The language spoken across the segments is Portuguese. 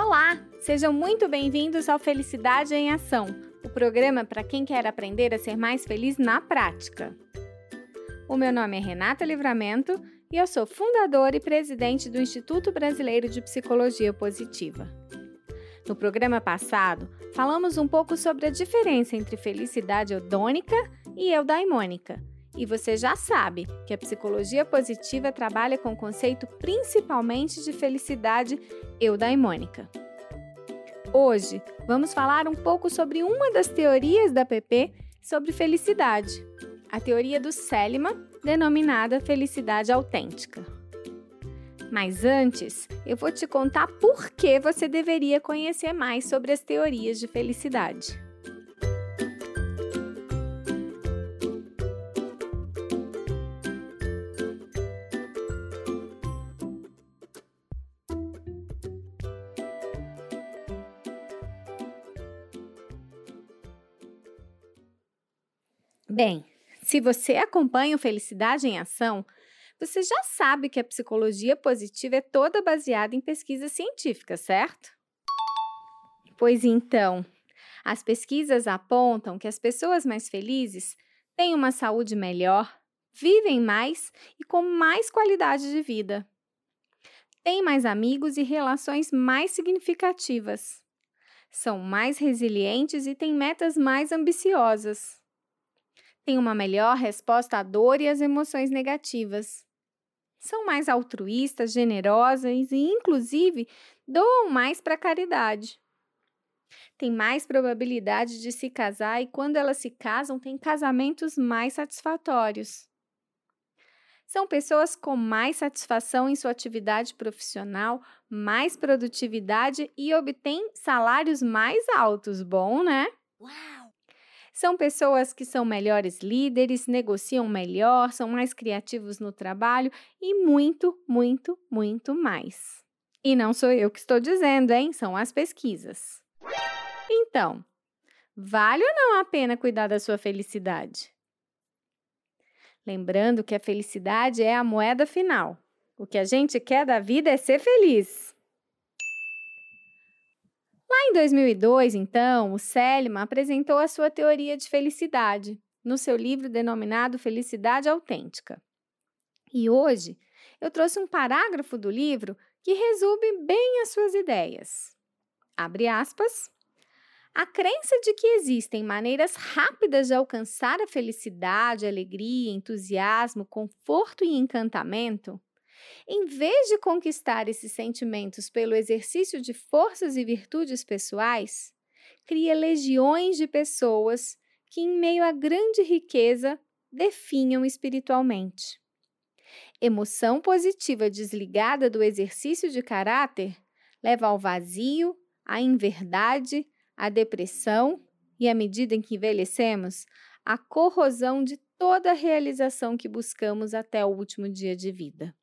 Olá, sejam muito bem-vindos ao Felicidade em Ação, o programa para quem quer aprender a ser mais feliz na prática. O meu nome é Renata Livramento e eu sou fundadora e presidente do Instituto Brasileiro de Psicologia Positiva. No programa passado, falamos um pouco sobre a diferença entre felicidade eudônica e eudaimônica. E você já sabe que a psicologia positiva trabalha com o conceito principalmente de felicidade eudaimônica. Hoje, vamos falar um pouco sobre uma das teorias da PP sobre felicidade, a teoria do Seliman, denominada felicidade autêntica. Mas antes, eu vou te contar por que você deveria conhecer mais sobre as teorias de felicidade. Bem, se você acompanha o Felicidade em Ação, você já sabe que a psicologia positiva é toda baseada em pesquisas científicas, certo? Pois então, as pesquisas apontam que as pessoas mais felizes têm uma saúde melhor, vivem mais e com mais qualidade de vida. Têm mais amigos e relações mais significativas. São mais resilientes e têm metas mais ambiciosas têm uma melhor resposta à dor e às emoções negativas. São mais altruístas, generosas e, inclusive, doam mais para a caridade. Têm mais probabilidade de se casar e, quando elas se casam, têm casamentos mais satisfatórios. São pessoas com mais satisfação em sua atividade profissional, mais produtividade e obtêm salários mais altos. Bom, né? Uau! São pessoas que são melhores líderes, negociam melhor, são mais criativos no trabalho e muito, muito, muito mais. E não sou eu que estou dizendo, hein? São as pesquisas. Então, vale ou não a pena cuidar da sua felicidade? Lembrando que a felicidade é a moeda final. O que a gente quer da vida é ser feliz. Lá em 2002, então, o Seliman apresentou a sua teoria de felicidade no seu livro denominado Felicidade Autêntica. E hoje eu trouxe um parágrafo do livro que resume bem as suas ideias. Abre aspas. A crença de que existem maneiras rápidas de alcançar a felicidade, alegria, entusiasmo, conforto e encantamento em vez de conquistar esses sentimentos pelo exercício de forças e virtudes pessoais, cria legiões de pessoas que, em meio à grande riqueza, definham espiritualmente. Emoção positiva desligada do exercício de caráter leva ao vazio, à inverdade, à depressão e, à medida em que envelhecemos, à corrosão de toda a realização que buscamos até o último dia de vida.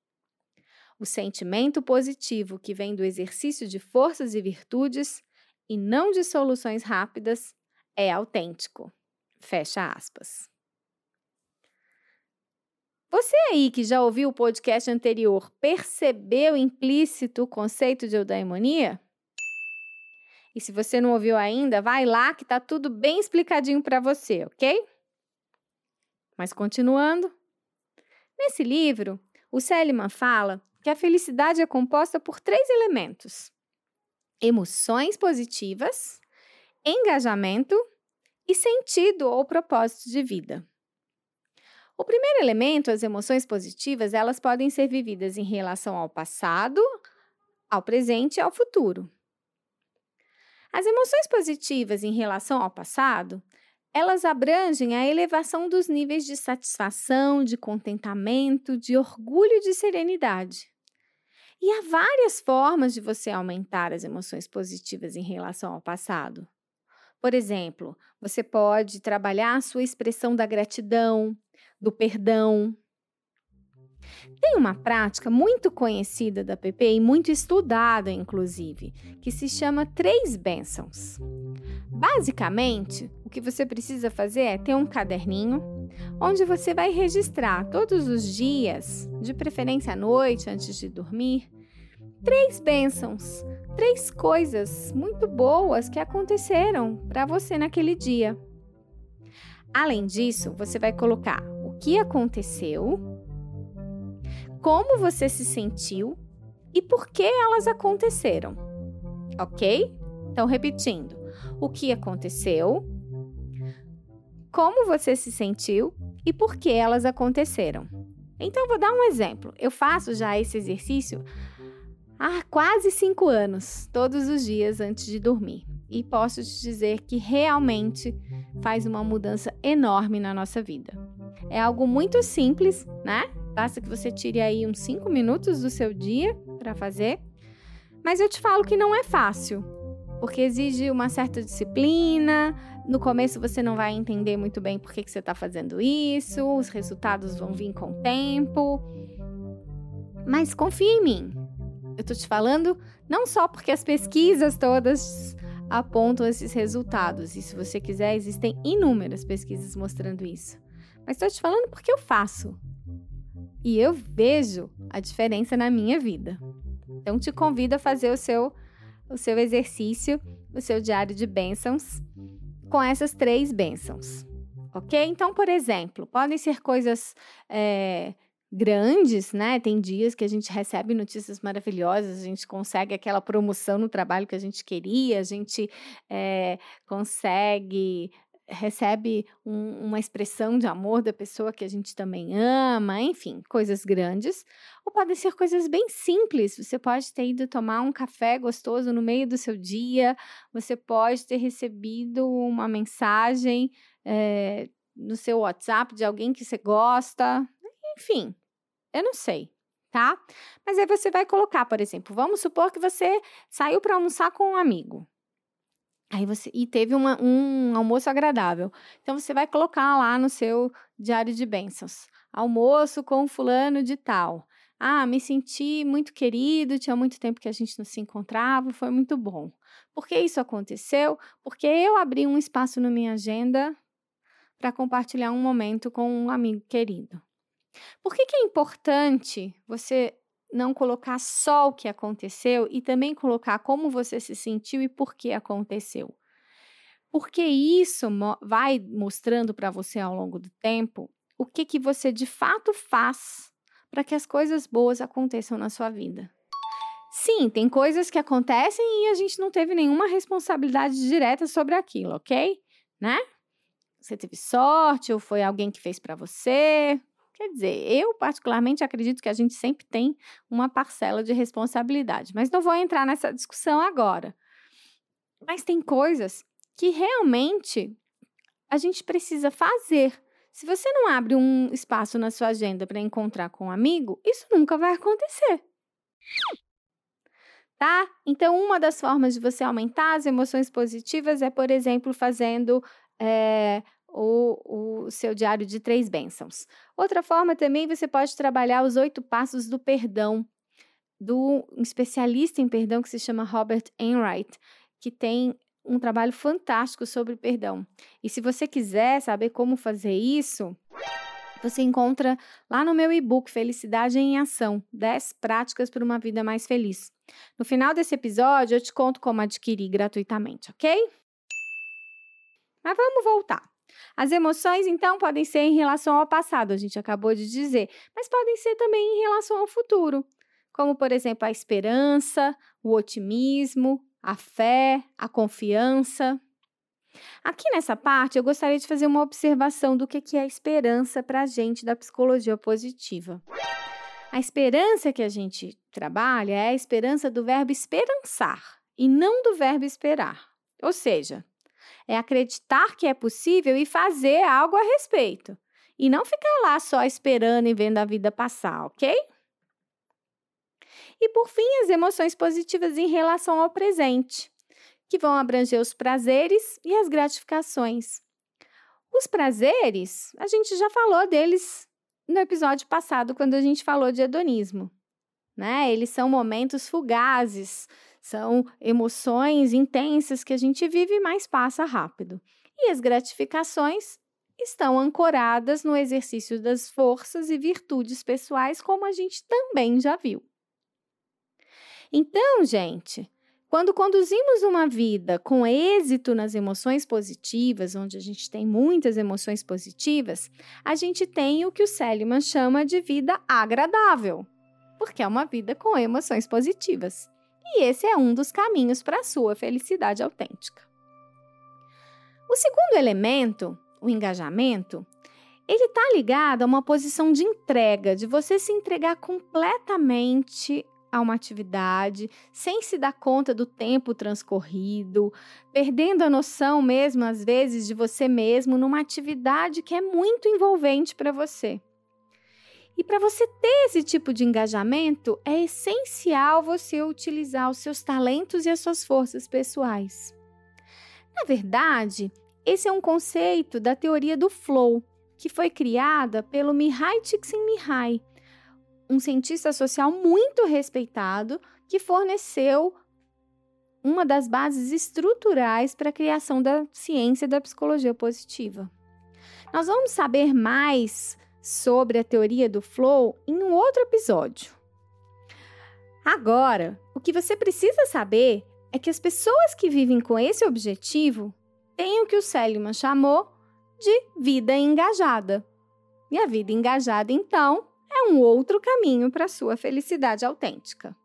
O sentimento positivo que vem do exercício de forças e virtudes e não de soluções rápidas é autêntico. Fecha aspas. Você aí que já ouviu o podcast anterior percebeu implícito o conceito de eudaimonia? E se você não ouviu ainda, vai lá que tá tudo bem explicadinho para você, ok? Mas continuando, nesse livro, o Seliman fala que a felicidade é composta por três elementos: emoções positivas, engajamento e sentido ou propósito de vida. O primeiro elemento, as emoções positivas, elas podem ser vividas em relação ao passado, ao presente e ao futuro. As emoções positivas em relação ao passado, elas abrangem a elevação dos níveis de satisfação, de contentamento, de orgulho e de serenidade. E há várias formas de você aumentar as emoções positivas em relação ao passado. Por exemplo, você pode trabalhar a sua expressão da gratidão, do perdão. Tem uma prática muito conhecida da PP e muito estudada, inclusive, que se chama Três Bênçãos. Basicamente, o que você precisa fazer é ter um caderninho onde você vai registrar todos os dias, de preferência à noite, antes de dormir, três bênçãos, três coisas muito boas que aconteceram para você naquele dia. Além disso, você vai colocar o que aconteceu, como você se sentiu e por que elas aconteceram. Ok? Então, repetindo: o que aconteceu, como você se sentiu e por que elas aconteceram. Então, vou dar um exemplo. Eu faço já esse exercício há quase cinco anos, todos os dias antes de dormir. E posso te dizer que realmente faz uma mudança enorme na nossa vida. É algo muito simples, né? Basta que você tire aí uns cinco minutos do seu dia para fazer. Mas eu te falo que não é fácil, porque exige uma certa disciplina. No começo você não vai entender muito bem por que, que você está fazendo isso, os resultados vão vir com o tempo. Mas confia em mim. Eu estou te falando não só porque as pesquisas todas apontam esses resultados, e se você quiser, existem inúmeras pesquisas mostrando isso. Mas estou te falando porque eu faço. E eu vejo a diferença na minha vida. Então te convido a fazer o seu o seu exercício, o seu diário de bênçãos com essas três bênçãos. Ok? Então, por exemplo, podem ser coisas é, grandes, né? Tem dias que a gente recebe notícias maravilhosas, a gente consegue aquela promoção no trabalho que a gente queria, a gente é, consegue recebe um, uma expressão de amor da pessoa que a gente também ama, enfim, coisas grandes. Ou podem ser coisas bem simples. Você pode ter ido tomar um café gostoso no meio do seu dia, você pode ter recebido uma mensagem é, no seu WhatsApp de alguém que você gosta, enfim, eu não sei. Tá? Mas aí você vai colocar, por exemplo, vamos supor que você saiu para almoçar com um amigo. Aí você e teve uma, um almoço agradável. Então você vai colocar lá no seu diário de bênçãos: almoço com fulano de tal. Ah, me senti muito querido, tinha muito tempo que a gente não se encontrava, foi muito bom. Por que isso aconteceu? Porque eu abri um espaço na minha agenda para compartilhar um momento com um amigo querido. Por que, que é importante você não colocar só o que aconteceu e também colocar como você se sentiu e por que aconteceu. Porque isso vai mostrando para você ao longo do tempo o que, que você de fato faz para que as coisas boas aconteçam na sua vida. Sim, tem coisas que acontecem e a gente não teve nenhuma responsabilidade direta sobre aquilo, ok? Né? Você teve sorte ou foi alguém que fez para você, Quer dizer, eu particularmente acredito que a gente sempre tem uma parcela de responsabilidade, mas não vou entrar nessa discussão agora. Mas tem coisas que realmente a gente precisa fazer. Se você não abre um espaço na sua agenda para encontrar com um amigo, isso nunca vai acontecer. Tá? Então, uma das formas de você aumentar as emoções positivas é, por exemplo, fazendo é, o, o seu diário de três bênçãos. Outra forma também, você pode trabalhar os oito passos do perdão, do um especialista em perdão que se chama Robert Enright, que tem um trabalho fantástico sobre perdão. E se você quiser saber como fazer isso, você encontra lá no meu e-book Felicidade em Ação 10 práticas para uma vida mais feliz. No final desse episódio, eu te conto como adquirir gratuitamente, ok? Mas vamos voltar. As emoções, então, podem ser em relação ao passado, a gente acabou de dizer, mas podem ser também em relação ao futuro, como, por exemplo, a esperança, o otimismo, a fé, a confiança. Aqui nessa parte, eu gostaria de fazer uma observação do que é a esperança para a gente da psicologia positiva. A esperança que a gente trabalha é a esperança do verbo esperançar e não do verbo esperar. Ou seja, é acreditar que é possível e fazer algo a respeito. E não ficar lá só esperando e vendo a vida passar, ok? E por fim, as emoções positivas em relação ao presente, que vão abranger os prazeres e as gratificações. Os prazeres, a gente já falou deles no episódio passado, quando a gente falou de hedonismo. Né? Eles são momentos fugazes, são emoções intensas que a gente vive, mas passa rápido. E as gratificações estão ancoradas no exercício das forças e virtudes pessoais, como a gente também já viu. Então, gente, quando conduzimos uma vida com êxito nas emoções positivas, onde a gente tem muitas emoções positivas, a gente tem o que o Seligman chama de vida agradável, porque é uma vida com emoções positivas. E esse é um dos caminhos para a sua felicidade autêntica. O segundo elemento, o engajamento, ele está ligado a uma posição de entrega, de você se entregar completamente a uma atividade, sem se dar conta do tempo transcorrido, perdendo a noção mesmo, às vezes, de você mesmo numa atividade que é muito envolvente para você. E para você ter esse tipo de engajamento, é essencial você utilizar os seus talentos e as suas forças pessoais. Na verdade, esse é um conceito da teoria do flow, que foi criada pelo Mihai Csikszentmihalyi, um cientista social muito respeitado que forneceu uma das bases estruturais para a criação da ciência da psicologia positiva. Nós vamos saber mais sobre a teoria do flow em um outro episódio. Agora, o que você precisa saber é que as pessoas que vivem com esse objetivo têm o que o Seligman chamou de vida engajada. E a vida engajada, então, é um outro caminho para a sua felicidade autêntica.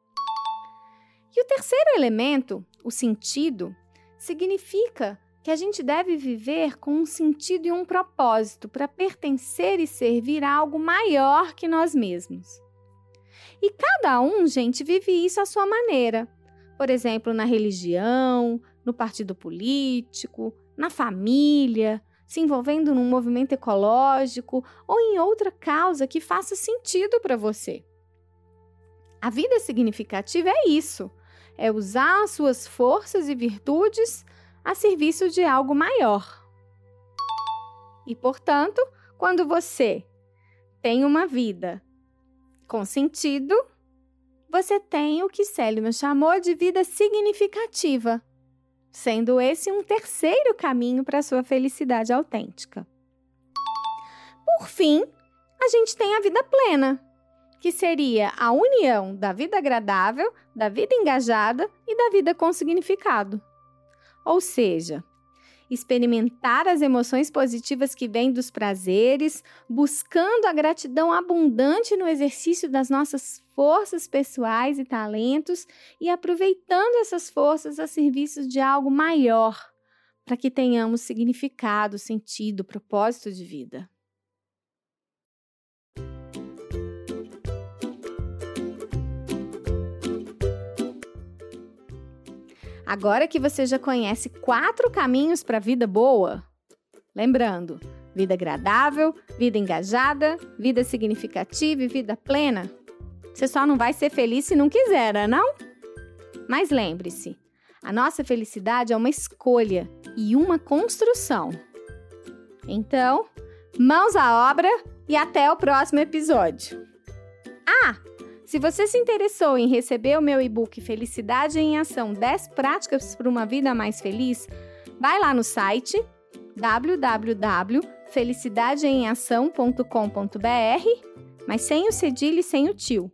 E o terceiro elemento, o sentido, significa que a gente deve viver com um sentido e um propósito para pertencer e servir a algo maior que nós mesmos. E cada um, gente, vive isso à sua maneira. Por exemplo, na religião, no partido político, na família, se envolvendo num movimento ecológico ou em outra causa que faça sentido para você. A vida significativa é isso: é usar as suas forças e virtudes a serviço de algo maior. E, portanto, quando você tem uma vida com sentido, você tem o que Seligman chamou de vida significativa sendo esse um terceiro caminho para a sua felicidade autêntica. Por fim, a gente tem a vida plena, que seria a união da vida agradável, da vida engajada e da vida com significado. Ou seja, experimentar as emoções positivas que vêm dos prazeres, buscando a gratidão abundante no exercício das nossas forças pessoais e talentos e aproveitando essas forças a serviço de algo maior, para que tenhamos significado, sentido, propósito de vida. Agora que você já conhece quatro caminhos para a vida boa, lembrando, vida agradável, vida engajada, vida significativa e vida plena, você só não vai ser feliz se não quiser, né, não? Mas lembre-se, a nossa felicidade é uma escolha e uma construção. Então, mãos à obra e até o próximo episódio. Ah, se você se interessou em receber o meu e-book Felicidade em Ação 10 Práticas para uma Vida Mais Feliz, vai lá no site www.felicidadeemação.com.br, mas sem o cedilho e sem o tio.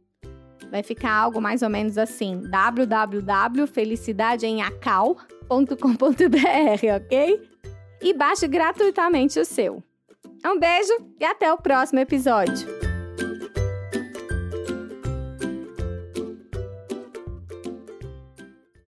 Vai ficar algo mais ou menos assim: www.felicidadeemacal.com.br, ok? E baixe gratuitamente o seu. Um beijo e até o próximo episódio!